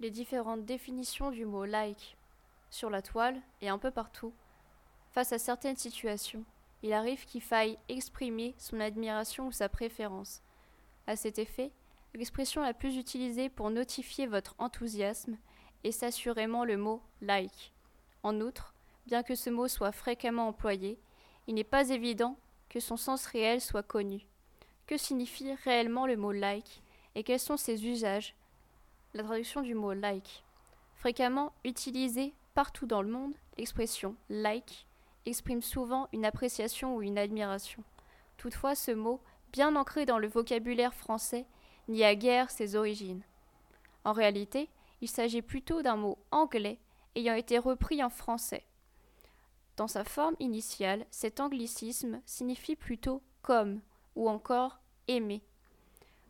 les différentes définitions du mot like sur la toile et un peu partout. Face à certaines situations, il arrive qu'il faille exprimer son admiration ou sa préférence. À cet effet, l'expression la plus utilisée pour notifier votre enthousiasme est assurément le mot like. En outre, bien que ce mot soit fréquemment employé, il n'est pas évident que son sens réel soit connu. Que signifie réellement le mot like et quels sont ses usages La traduction du mot like. Fréquemment utilisée partout dans le monde, l'expression like exprime souvent une appréciation ou une admiration. Toutefois, ce mot, bien ancré dans le vocabulaire français, n'y a guère ses origines. En réalité, il s'agit plutôt d'un mot anglais ayant été repris en français. Dans sa forme initiale, cet anglicisme signifie plutôt comme ou encore aimer.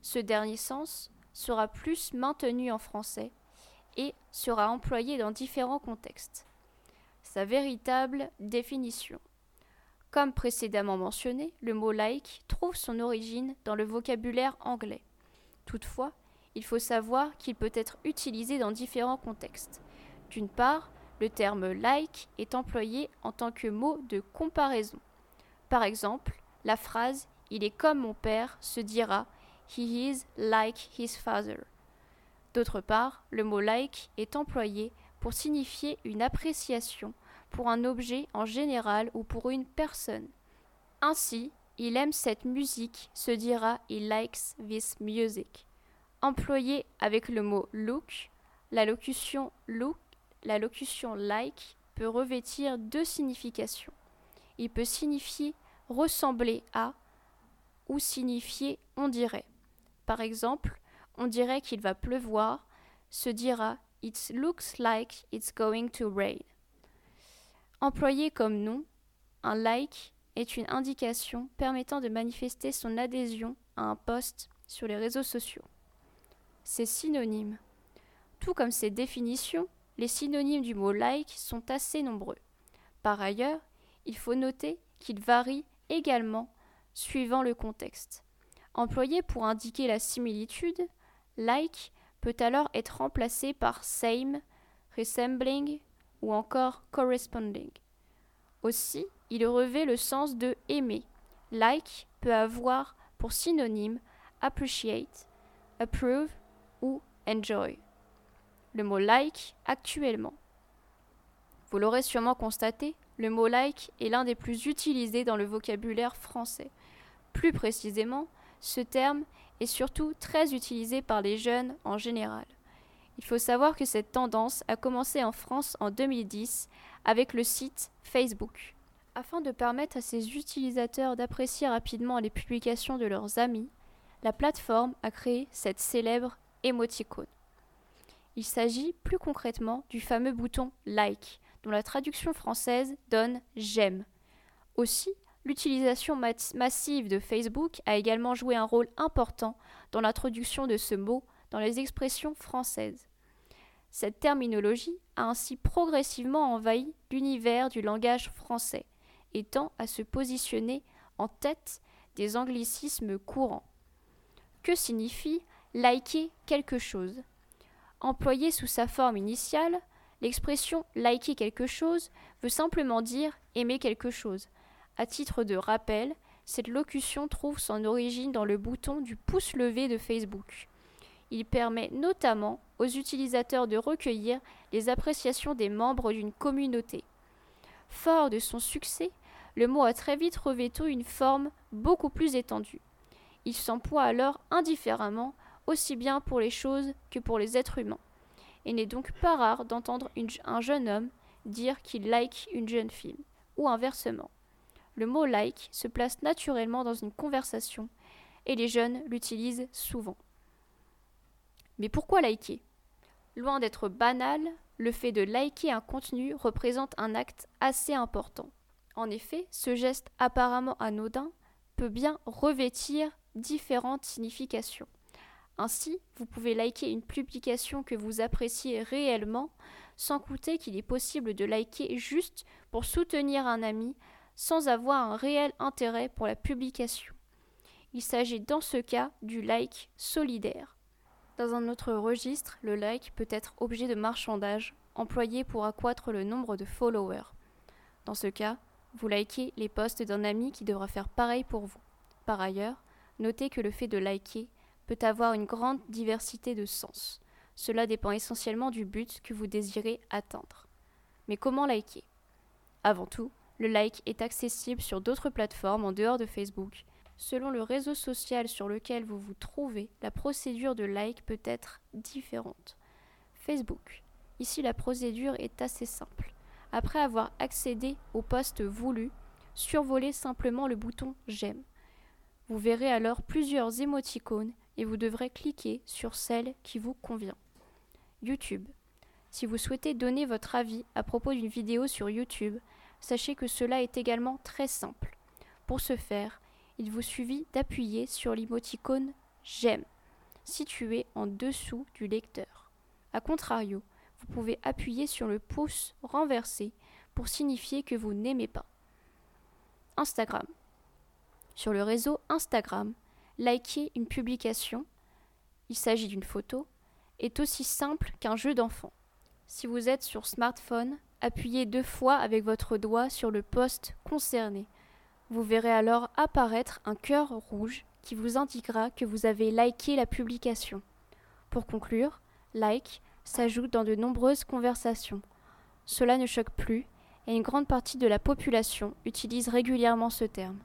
Ce dernier sens sera plus maintenu en français et sera employé dans différents contextes. Sa véritable définition. Comme précédemment mentionné, le mot like trouve son origine dans le vocabulaire anglais. Toutefois, il faut savoir qu'il peut être utilisé dans différents contextes. D'une part, le terme like est employé en tant que mot de comparaison. Par exemple, la phrase Il est comme mon père se dira He is like his father. D'autre part, le mot like est employé pour signifier une appréciation pour un objet en général ou pour une personne. Ainsi, il aime cette musique se dira he likes this music. Employé avec le mot look, la locution look, la locution like peut revêtir deux significations. Il peut signifier ressembler à ou signifier on dirait. Par exemple, on dirait qu'il va pleuvoir, se dira It looks like it's going to rain. Employé comme nom, un like est une indication permettant de manifester son adhésion à un post sur les réseaux sociaux. Ces synonymes. Tout comme ses définitions, les synonymes du mot like sont assez nombreux. Par ailleurs, il faut noter qu'ils varient également suivant le contexte. Employé pour indiquer la similitude, like peut alors être remplacé par same, resembling ou encore corresponding. Aussi, il revêt le sens de aimer. Like peut avoir pour synonyme appreciate, approve ou enjoy. Le mot like actuellement. Vous l'aurez sûrement constaté, le mot like est l'un des plus utilisés dans le vocabulaire français. Plus précisément, ce terme est surtout très utilisé par les jeunes en général. Il faut savoir que cette tendance a commencé en France en 2010 avec le site Facebook. Afin de permettre à ses utilisateurs d'apprécier rapidement les publications de leurs amis, la plateforme a créé cette célèbre émoticône. Il s'agit plus concrètement du fameux bouton like, dont la traduction française donne j'aime. Aussi, L'utilisation massive de Facebook a également joué un rôle important dans l'introduction de ce mot dans les expressions françaises. Cette terminologie a ainsi progressivement envahi l'univers du langage français, tend à se positionner en tête des anglicismes courants. Que signifie liker quelque chose? Employée sous sa forme initiale, l'expression liker quelque chose veut simplement dire aimer quelque chose, à titre de rappel, cette locution trouve son origine dans le bouton du pouce levé de Facebook. Il permet notamment aux utilisateurs de recueillir les appréciations des membres d'une communauté. Fort de son succès, le mot a très vite revêtu une forme beaucoup plus étendue. Il s'emploie alors indifféremment aussi bien pour les choses que pour les êtres humains. Il n'est donc pas rare d'entendre un jeune homme dire qu'il like une jeune fille, ou inversement le mot like se place naturellement dans une conversation et les jeunes l'utilisent souvent. Mais pourquoi liker? Loin d'être banal, le fait de liker un contenu représente un acte assez important. En effet, ce geste apparemment anodin peut bien revêtir différentes significations. Ainsi, vous pouvez liker une publication que vous appréciez réellement sans coûter qu'il est possible de liker juste pour soutenir un ami sans avoir un réel intérêt pour la publication. Il s'agit dans ce cas du like solidaire. Dans un autre registre, le like peut être objet de marchandage, employé pour accroître le nombre de followers. Dans ce cas, vous likez les posts d'un ami qui devra faire pareil pour vous. Par ailleurs, notez que le fait de liker peut avoir une grande diversité de sens. Cela dépend essentiellement du but que vous désirez atteindre. Mais comment liker? Avant tout, le like est accessible sur d'autres plateformes en dehors de Facebook. Selon le réseau social sur lequel vous vous trouvez, la procédure de like peut être différente. Facebook. Ici, la procédure est assez simple. Après avoir accédé au poste voulu, survolez simplement le bouton J'aime. Vous verrez alors plusieurs émoticônes et vous devrez cliquer sur celle qui vous convient. YouTube. Si vous souhaitez donner votre avis à propos d'une vidéo sur YouTube, sachez que cela est également très simple. Pour ce faire, il vous suffit d'appuyer sur l'émoticône J'aime, situé en dessous du lecteur. A contrario, vous pouvez appuyer sur le pouce renversé pour signifier que vous n'aimez pas. Instagram. Sur le réseau Instagram, liker une publication, il s'agit d'une photo, est aussi simple qu'un jeu d'enfant. Si vous êtes sur smartphone, appuyez deux fois avec votre doigt sur le poste concerné. Vous verrez alors apparaître un cœur rouge qui vous indiquera que vous avez liké la publication. Pour conclure, like s'ajoute dans de nombreuses conversations. Cela ne choque plus et une grande partie de la population utilise régulièrement ce terme.